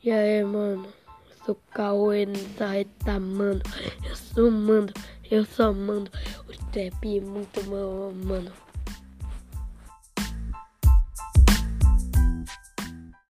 E aí, mano? Eu sou Cauê nessa mano. Eu sou mando, eu sou mando. O trap é muito bom, mano.